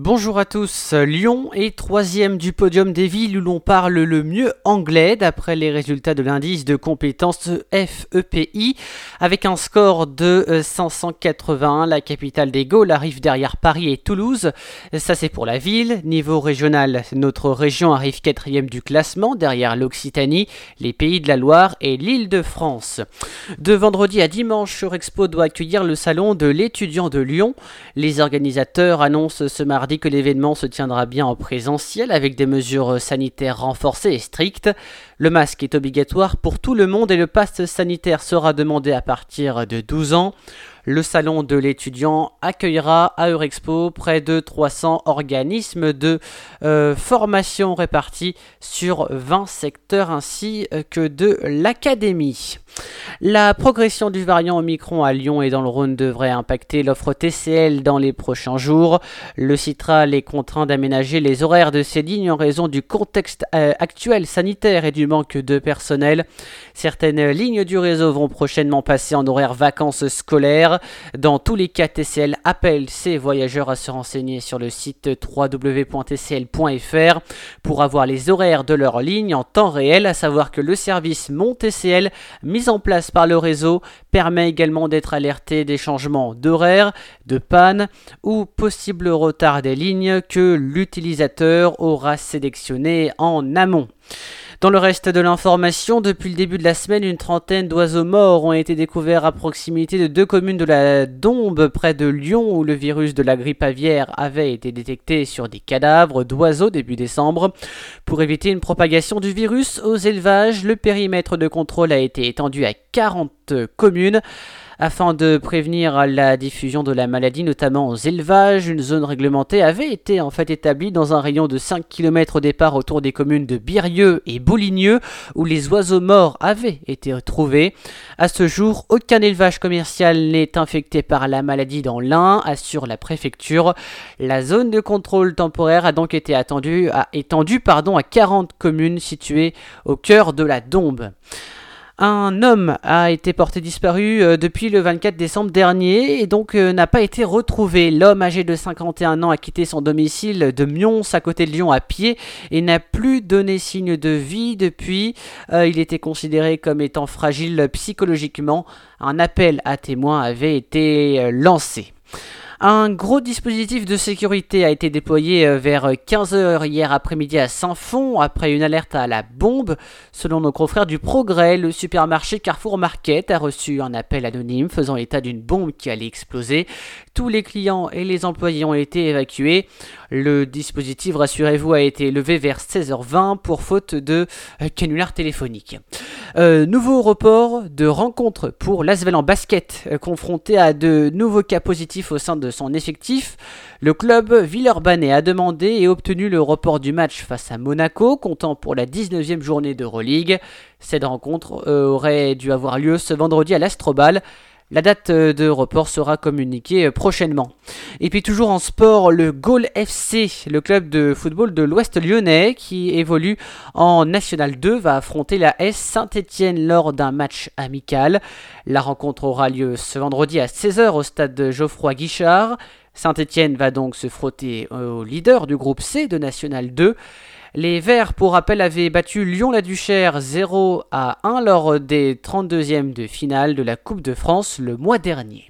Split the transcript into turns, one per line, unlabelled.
Bonjour à tous. Lyon est troisième du podium des villes où l'on parle le mieux anglais d'après les résultats de l'indice de compétences FEPI. Avec un score de 581, la capitale des Gaules arrive derrière Paris et Toulouse. Ça c'est pour la ville. Niveau régional, notre région arrive quatrième du classement derrière l'Occitanie, les Pays de la Loire et l'île de France. De vendredi à dimanche, Expo doit accueillir le salon de l'étudiant de Lyon. Les organisateurs annoncent ce mardi dit que l'événement se tiendra bien en présentiel avec des mesures sanitaires renforcées et strictes. Le masque est obligatoire pour tout le monde et le passe sanitaire sera demandé à partir de 12 ans. Le salon de l'étudiant accueillera à Eurexpo près de 300 organismes de euh, formation répartis sur 20 secteurs ainsi que de l'académie. La progression du variant Omicron à Lyon et dans le Rhône devrait impacter l'offre TCL dans les prochains jours. Le Citral est contraint d'aménager les horaires de ces lignes en raison du contexte euh, actuel sanitaire et du manque de personnel. Certaines lignes du réseau vont prochainement passer en horaire vacances scolaires. Dans tous les cas, TCL appelle ses voyageurs à se renseigner sur le site www.tcl.fr pour avoir les horaires de leur ligne en temps réel, à savoir que le service Mon TCL mis en place par le réseau permet également d'être alerté des changements d'horaire, de panne ou possible retard des lignes que l'utilisateur aura sélectionné en amont. Dans le reste de l'information, depuis le début de la semaine, une trentaine d'oiseaux morts ont été découverts à proximité de deux communes de la Dombe, près de Lyon, où le virus de la grippe aviaire avait été détecté sur des cadavres d'oiseaux début décembre. Pour éviter une propagation du virus aux élevages, le périmètre de contrôle a été étendu à 40 communes. Afin de prévenir la diffusion de la maladie, notamment aux élevages, une zone réglementée avait été en fait établie dans un rayon de 5 km au départ autour des communes de Birieux et Bouligneux, où les oiseaux morts avaient été retrouvés. À ce jour, aucun élevage commercial n'est infecté par la maladie dans l'Ain, assure la préfecture. La zone de contrôle temporaire a donc été étendue à 40 communes situées au cœur de la Dombe. Un homme a été porté disparu euh, depuis le 24 décembre dernier et donc euh, n'a pas été retrouvé. L'homme âgé de 51 ans a quitté son domicile de Mions à côté de Lyon à pied et n'a plus donné signe de vie depuis. Euh, il était considéré comme étant fragile psychologiquement. Un appel à témoins avait été lancé. Un gros dispositif de sécurité a été déployé euh, vers 15h hier après-midi à Saint-Fond après une alerte à la bombe. Selon nos confrères du Progrès, le supermarché Carrefour Market a reçu un appel anonyme faisant état d'une bombe qui allait exploser. Tous les clients et les employés ont été évacués. Le dispositif, rassurez-vous, a été levé vers 16h20 pour faute de euh, canular téléphonique. Euh, nouveau report de rencontre pour l'Asvel en basket, euh, confronté à de nouveaux cas positifs au sein de son effectif. Le club Villeurbanne a demandé et obtenu le report du match face à Monaco, comptant pour la 19e journée d'Euroleague. Cette rencontre aurait dû avoir lieu ce vendredi à l'Astrobal. La date euh, de report sera communiquée euh, prochainement. Et puis toujours en sport, le Gaulle FC, le club de football de l'Ouest lyonnais qui évolue en National 2, va affronter la S Saint-Étienne lors d'un match amical. La rencontre aura lieu ce vendredi à 16h au stade Geoffroy Guichard. Saint-Étienne va donc se frotter au leader du groupe C de National 2. Les Verts, pour rappel, avaient battu Lyon-la-Duchère 0 à 1 lors des 32e de finale de la Coupe de France le mois dernier.